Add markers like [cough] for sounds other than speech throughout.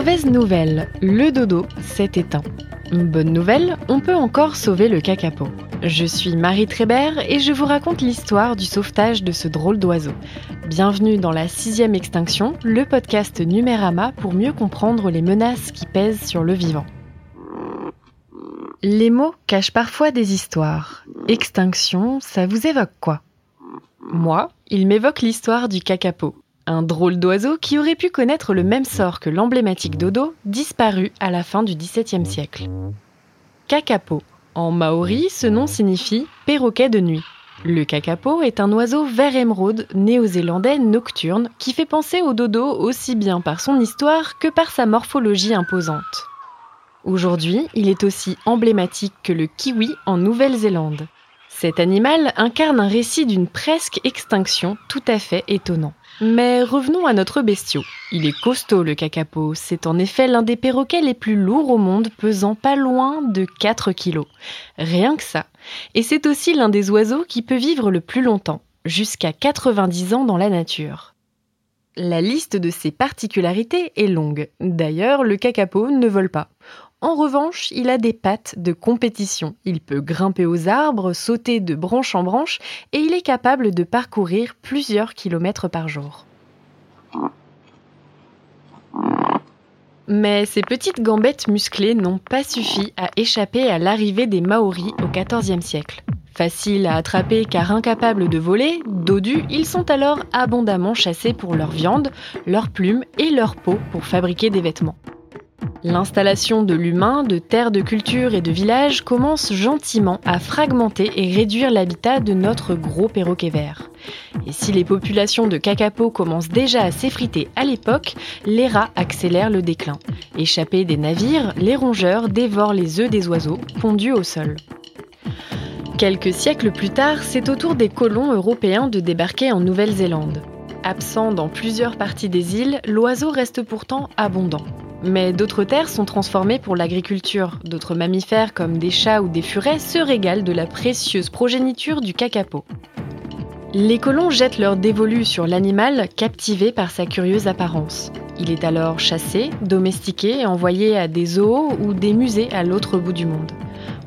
Mauvaise nouvelle, le dodo s'est éteint. Bonne nouvelle, on peut encore sauver le kakapo. Je suis Marie Trébert et je vous raconte l'histoire du sauvetage de ce drôle d'oiseau. Bienvenue dans la sixième extinction, le podcast Numérama pour mieux comprendre les menaces qui pèsent sur le vivant. Les mots cachent parfois des histoires. Extinction, ça vous évoque quoi? Moi, il m'évoque l'histoire du kakapo, un drôle d'oiseau qui aurait pu connaître le même sort que l'emblématique dodo, disparu à la fin du XVIIe siècle. Kakapo. En maori, ce nom signifie perroquet de nuit. Le kakapo est un oiseau vert émeraude néo-zélandais nocturne qui fait penser au dodo aussi bien par son histoire que par sa morphologie imposante. Aujourd'hui, il est aussi emblématique que le kiwi en Nouvelle-Zélande. Cet animal incarne un récit d'une presque extinction tout à fait étonnant. Mais revenons à notre bestiau. Il est costaud le kakapo, c'est en effet l'un des perroquets les plus lourds au monde, pesant pas loin de 4 kilos. Rien que ça. Et c'est aussi l'un des oiseaux qui peut vivre le plus longtemps, jusqu'à 90 ans dans la nature. La liste de ses particularités est longue. D'ailleurs, le kakapo ne vole pas. En revanche, il a des pattes de compétition. Il peut grimper aux arbres, sauter de branche en branche et il est capable de parcourir plusieurs kilomètres par jour. Mais ces petites gambettes musclées n'ont pas suffi à échapper à l'arrivée des Maoris au XIVe siècle. Faciles à attraper car incapables de voler, dodus, ils sont alors abondamment chassés pour leur viande, leurs plumes et leur peau pour fabriquer des vêtements. L'installation de l'humain, de terres de culture et de villages commence gentiment à fragmenter et réduire l'habitat de notre gros perroquet vert. Et si les populations de kakapo commencent déjà à s'effriter à l'époque, les rats accélèrent le déclin. Échappés des navires, les rongeurs dévorent les œufs des oiseaux pondus au sol. Quelques siècles plus tard, c'est au tour des colons européens de débarquer en Nouvelle-Zélande. Absent dans plusieurs parties des îles, l'oiseau reste pourtant abondant. Mais d'autres terres sont transformées pour l'agriculture. D'autres mammifères comme des chats ou des furets se régalent de la précieuse progéniture du kakapo. Les colons jettent leur dévolu sur l'animal captivé par sa curieuse apparence. Il est alors chassé, domestiqué et envoyé à des zoos ou des musées à l'autre bout du monde.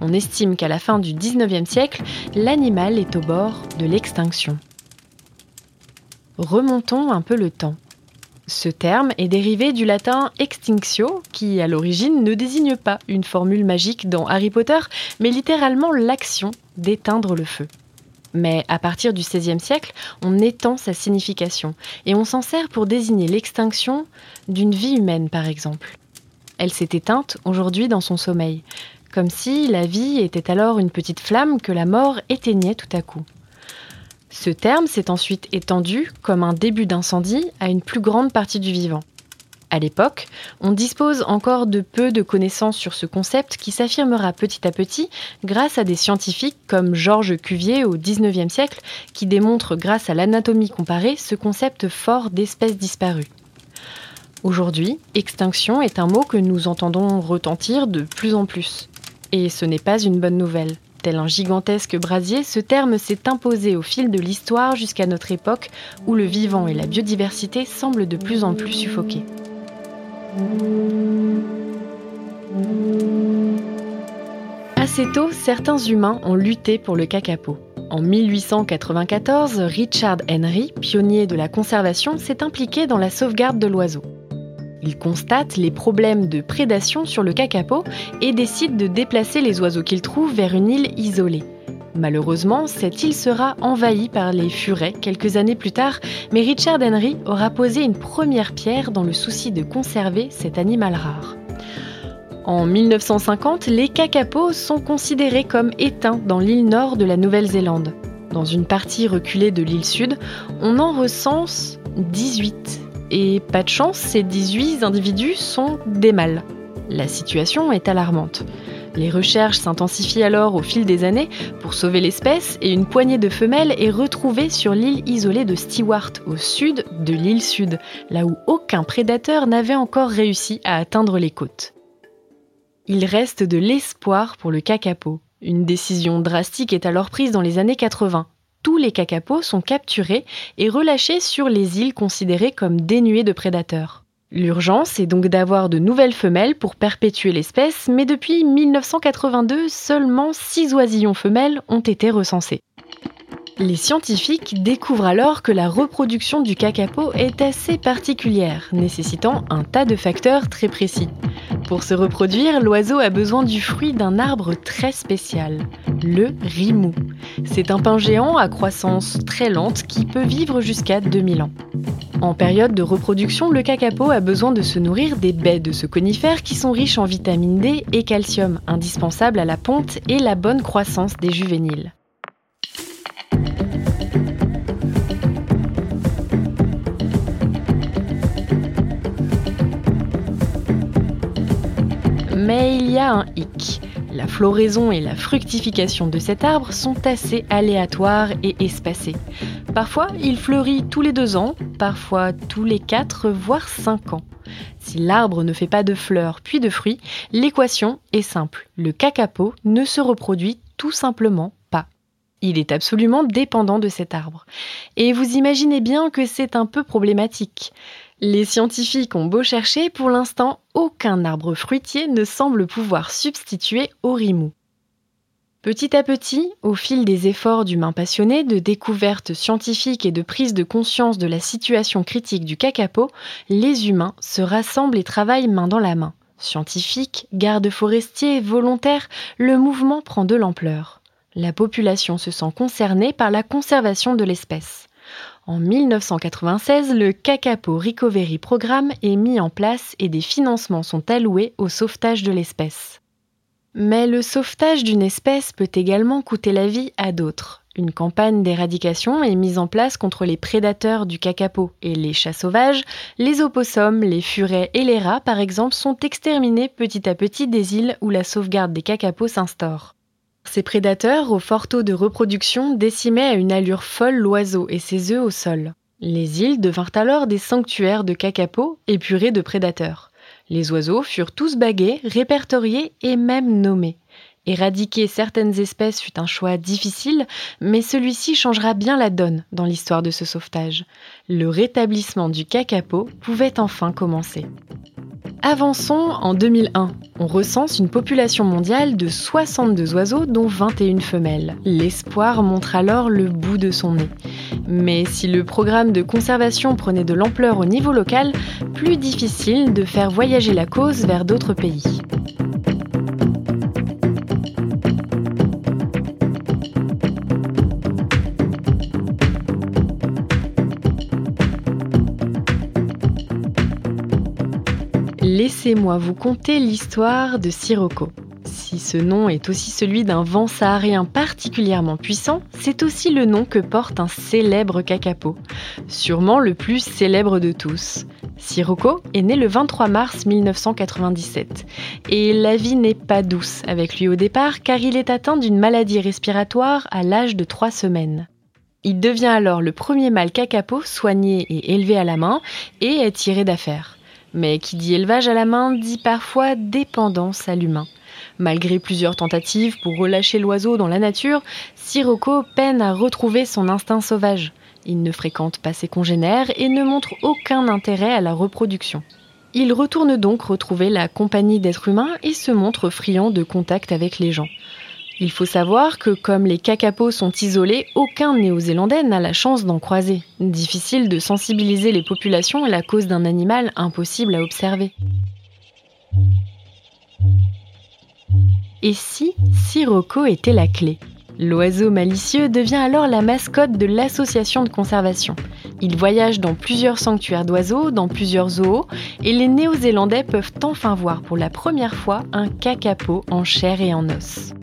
On estime qu'à la fin du 19e siècle, l'animal est au bord de l'extinction. Remontons un peu le temps. Ce terme est dérivé du latin extinctio, qui à l'origine ne désigne pas une formule magique dans Harry Potter, mais littéralement l'action d'éteindre le feu. Mais à partir du XVIe siècle, on étend sa signification et on s'en sert pour désigner l'extinction d'une vie humaine, par exemple. Elle s'est éteinte aujourd'hui dans son sommeil, comme si la vie était alors une petite flamme que la mort éteignait tout à coup. Ce terme s'est ensuite étendu, comme un début d'incendie, à une plus grande partie du vivant. À l'époque, on dispose encore de peu de connaissances sur ce concept qui s'affirmera petit à petit grâce à des scientifiques comme Georges Cuvier au XIXe siècle qui démontrent grâce à l'anatomie comparée ce concept fort d'espèces disparues. Aujourd'hui, extinction est un mot que nous entendons retentir de plus en plus. Et ce n'est pas une bonne nouvelle. Tel un gigantesque brasier, ce terme s'est imposé au fil de l'histoire jusqu'à notre époque où le vivant et la biodiversité semblent de plus en plus suffoqués. Assez tôt, certains humains ont lutté pour le kakapo. En 1894, Richard Henry, pionnier de la conservation, s'est impliqué dans la sauvegarde de l'oiseau. Il constate les problèmes de prédation sur le kakapo et décide de déplacer les oiseaux qu'il trouve vers une île isolée. Malheureusement, cette île sera envahie par les furets quelques années plus tard, mais Richard Henry aura posé une première pierre dans le souci de conserver cet animal rare. En 1950, les kakapos sont considérés comme éteints dans l'île nord de la Nouvelle-Zélande. Dans une partie reculée de l'île sud, on en recense 18. Et pas de chance, ces 18 individus sont des mâles. La situation est alarmante. Les recherches s'intensifient alors au fil des années pour sauver l'espèce et une poignée de femelles est retrouvée sur l'île isolée de Stewart, au sud de l'île sud, là où aucun prédateur n'avait encore réussi à atteindre les côtes. Il reste de l'espoir pour le kakapo. Une décision drastique est alors prise dans les années 80. Tous les kakapos sont capturés et relâchés sur les îles considérées comme dénuées de prédateurs. L'urgence est donc d'avoir de nouvelles femelles pour perpétuer l'espèce, mais depuis 1982, seulement 6 oisillons femelles ont été recensés. Les scientifiques découvrent alors que la reproduction du kakapo est assez particulière, nécessitant un tas de facteurs très précis. Pour se reproduire, l'oiseau a besoin du fruit d'un arbre très spécial, le rimou. C'est un pin géant à croissance très lente qui peut vivre jusqu'à 2000 ans. En période de reproduction, le kakapo a besoin de se nourrir des baies de ce conifère qui sont riches en vitamine D et calcium, indispensables à la ponte et la bonne croissance des juvéniles. Mais il y a un hic. La floraison et la fructification de cet arbre sont assez aléatoires et espacées. Parfois, il fleurit tous les deux ans, parfois tous les quatre, voire cinq ans. Si l'arbre ne fait pas de fleurs puis de fruits, l'équation est simple. Le kakapo ne se reproduit tout simplement pas. Il est absolument dépendant de cet arbre. Et vous imaginez bien que c'est un peu problématique. Les scientifiques ont beau chercher, pour l'instant, aucun arbre fruitier ne semble pouvoir substituer au rimou. Petit à petit, au fil des efforts d'humains passionnés, de découvertes scientifiques et de prise de conscience de la situation critique du kakapo, les humains se rassemblent et travaillent main dans la main. Scientifiques, gardes forestiers, volontaires, le mouvement prend de l'ampleur. La population se sent concernée par la conservation de l'espèce. En 1996, le Kakapo Recovery Programme est mis en place et des financements sont alloués au sauvetage de l'espèce. Mais le sauvetage d'une espèce peut également coûter la vie à d'autres. Une campagne d'éradication est mise en place contre les prédateurs du kakapo et les chats sauvages. Les opossums, les furets et les rats, par exemple, sont exterminés petit à petit des îles où la sauvegarde des kakapos s'instaure. Ces prédateurs, au fort taux de reproduction, décimaient à une allure folle l'oiseau et ses œufs au sol. Les îles devinrent alors des sanctuaires de cacapos épurés de prédateurs. Les oiseaux furent tous bagués, répertoriés et même nommés. Éradiquer certaines espèces fut un choix difficile, mais celui-ci changera bien la donne dans l'histoire de ce sauvetage. Le rétablissement du kakapo pouvait enfin commencer. Avançons en 2001. On recense une population mondiale de 62 oiseaux dont 21 femelles. L'espoir montre alors le bout de son nez. Mais si le programme de conservation prenait de l'ampleur au niveau local, plus difficile de faire voyager la cause vers d'autres pays. Laissez-moi vous conter l'histoire de Sirocco. Si ce nom est aussi celui d'un vent saharien particulièrement puissant, c'est aussi le nom que porte un célèbre kakapo, sûrement le plus célèbre de tous. Sirocco est né le 23 mars 1997 et la vie n'est pas douce avec lui au départ car il est atteint d'une maladie respiratoire à l'âge de 3 semaines. Il devient alors le premier mâle kakapo soigné et élevé à la main et est tiré d'affaire. Mais qui dit élevage à la main dit parfois dépendance à l'humain. Malgré plusieurs tentatives pour relâcher l'oiseau dans la nature, Sirocco peine à retrouver son instinct sauvage. Il ne fréquente pas ses congénères et ne montre aucun intérêt à la reproduction. Il retourne donc retrouver la compagnie d'êtres humains et se montre friand de contact avec les gens. Il faut savoir que comme les cacapos sont isolés, aucun néo-zélandais n'a la chance d'en croiser. Difficile de sensibiliser les populations à la cause d'un animal impossible à observer. Et si Sirocco était la clé? L'oiseau malicieux devient alors la mascotte de l'association de conservation. Il voyage dans plusieurs sanctuaires d'oiseaux, dans plusieurs zoos, et les Néo-Zélandais peuvent enfin voir pour la première fois un kakapo en chair et en os.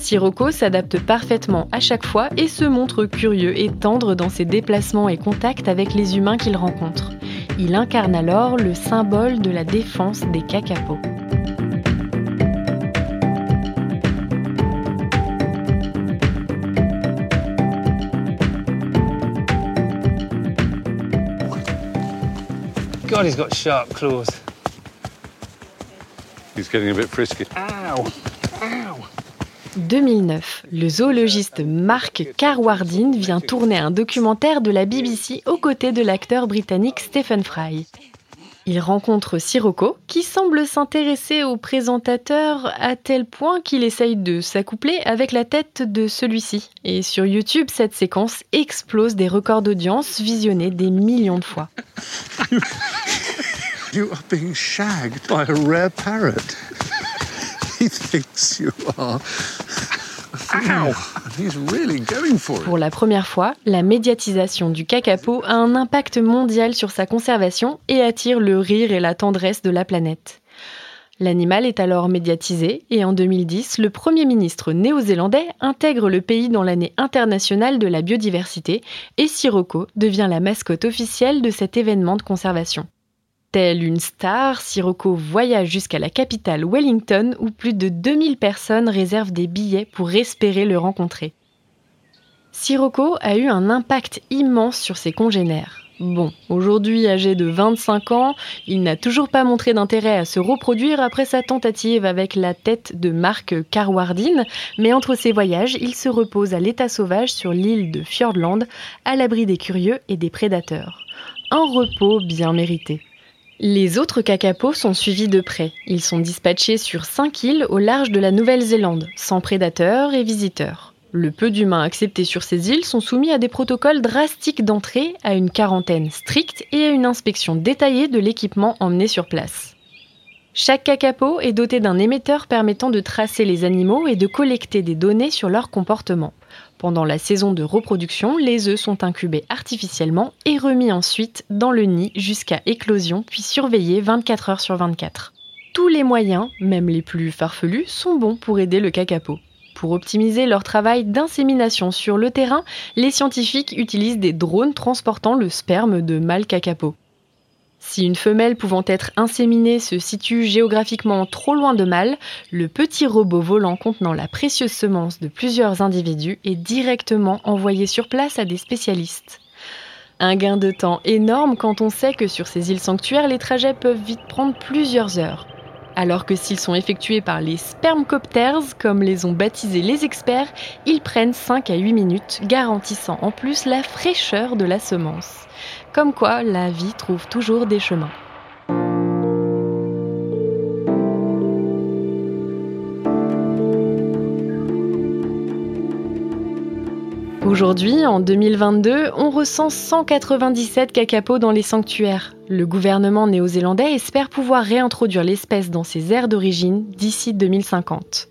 Sirocco s'adapte parfaitement à chaque fois et se montre curieux et tendre dans ses déplacements et contacts avec les humains qu'il rencontre. Il incarne alors le symbole de la défense des kakapos. God, he's got sharp claws. He's getting a bit frisky. Ow! 2009, le zoologiste Mark Carwardine vient tourner un documentaire de la BBC aux côtés de l'acteur britannique Stephen Fry. Il rencontre Sirocco, qui semble s'intéresser au présentateur à tel point qu'il essaye de s'accoupler avec la tête de celui-ci. Et sur YouTube, cette séquence explose des records d'audience visionnés des millions de fois. [laughs] You are being shagged by a rare parrot. He thinks you are. Ow! He's really going for it. Pour la première fois, la médiatisation du kakapo a un impact mondial sur sa conservation et attire le rire et la tendresse de la planète. L'animal est alors médiatisé et en 2010, le Premier ministre néo-zélandais intègre le pays dans l'année internationale de la biodiversité et Sirocco devient la mascotte officielle de cet événement de conservation. Telle une star, Sirocco voyage jusqu'à la capitale Wellington où plus de 2000 personnes réservent des billets pour espérer le rencontrer. Sirocco a eu un impact immense sur ses congénères. Bon, aujourd'hui âgé de 25 ans, il n'a toujours pas montré d'intérêt à se reproduire après sa tentative avec la tête de Mark Carwardine, mais entre ses voyages, il se repose à l'état sauvage sur l'île de Fjordland, à l'abri des curieux et des prédateurs. Un repos bien mérité. Les autres cacapos sont suivis de près. Ils sont dispatchés sur 5 îles au large de la Nouvelle-Zélande, sans prédateurs et visiteurs. Le peu d'humains acceptés sur ces îles sont soumis à des protocoles drastiques d'entrée, à une quarantaine stricte et à une inspection détaillée de l'équipement emmené sur place. Chaque cacapo est doté d'un émetteur permettant de tracer les animaux et de collecter des données sur leur comportement. Pendant la saison de reproduction, les œufs sont incubés artificiellement et remis ensuite dans le nid jusqu'à éclosion, puis surveillés 24 heures sur 24. Tous les moyens, même les plus farfelus, sont bons pour aider le kakapo. Pour optimiser leur travail d'insémination sur le terrain, les scientifiques utilisent des drones transportant le sperme de mâles kakapo. Si une femelle pouvant être inséminée se situe géographiquement trop loin de mâle, le petit robot volant contenant la précieuse semence de plusieurs individus est directement envoyé sur place à des spécialistes. Un gain de temps énorme quand on sait que sur ces îles sanctuaires, les trajets peuvent vite prendre plusieurs heures. Alors que s'ils sont effectués par les spermcopters, comme les ont baptisés les experts, ils prennent 5 à 8 minutes, garantissant en plus la fraîcheur de la semence. Comme quoi, la vie trouve toujours des chemins. Aujourd'hui, en 2022, on recense 197 cacapos dans les sanctuaires. Le gouvernement néo-zélandais espère pouvoir réintroduire l'espèce dans ses aires d'origine d'ici 2050.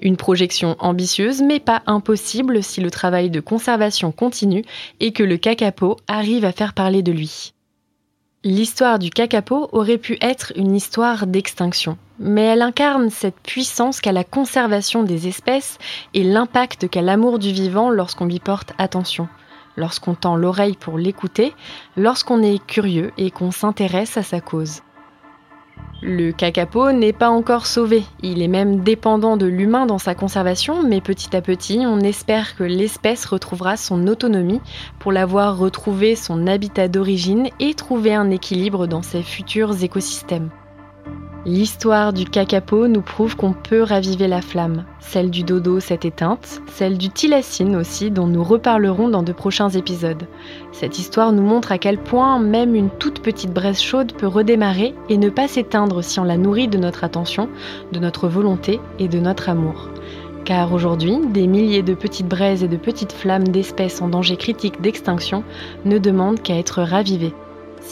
Une projection ambitieuse mais pas impossible si le travail de conservation continue et que le kakapo arrive à faire parler de lui. L'histoire du kakapo aurait pu être une histoire d'extinction, mais elle incarne cette puissance qu'a la conservation des espèces et l'impact qu'a l'amour du vivant lorsqu'on lui porte attention, lorsqu'on tend l'oreille pour l'écouter, lorsqu'on est curieux et qu'on s'intéresse à sa cause. Le kakapo n'est pas encore sauvé, il est même dépendant de l'humain dans sa conservation, mais petit à petit, on espère que l'espèce retrouvera son autonomie pour l'avoir retrouvé son habitat d'origine et trouver un équilibre dans ses futurs écosystèmes. L'histoire du kakapo nous prouve qu'on peut raviver la flamme. Celle du dodo s'est éteinte, celle du tilacine aussi, dont nous reparlerons dans de prochains épisodes. Cette histoire nous montre à quel point même une toute petite braise chaude peut redémarrer et ne pas s'éteindre si on la nourrit de notre attention, de notre volonté et de notre amour. Car aujourd'hui, des milliers de petites braises et de petites flammes d'espèces en danger critique d'extinction ne demandent qu'à être ravivées.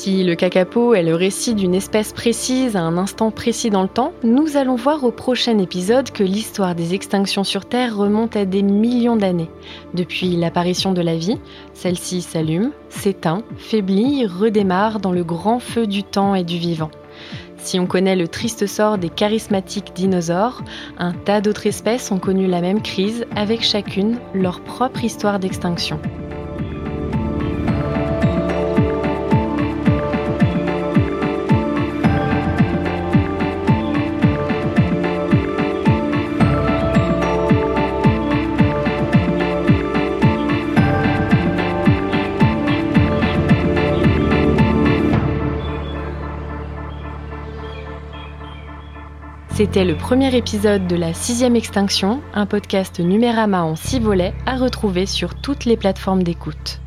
Si le kakapo est le récit d'une espèce précise à un instant précis dans le temps, nous allons voir au prochain épisode que l'histoire des extinctions sur Terre remonte à des millions d'années. Depuis l'apparition de la vie, celle-ci s'allume, s'éteint, faiblit, redémarre dans le grand feu du temps et du vivant. Si on connaît le triste sort des charismatiques dinosaures, un tas d'autres espèces ont connu la même crise avec chacune leur propre histoire d'extinction. C'était le premier épisode de la sixième extinction, un podcast Numérama en six volets à retrouver sur toutes les plateformes d'écoute.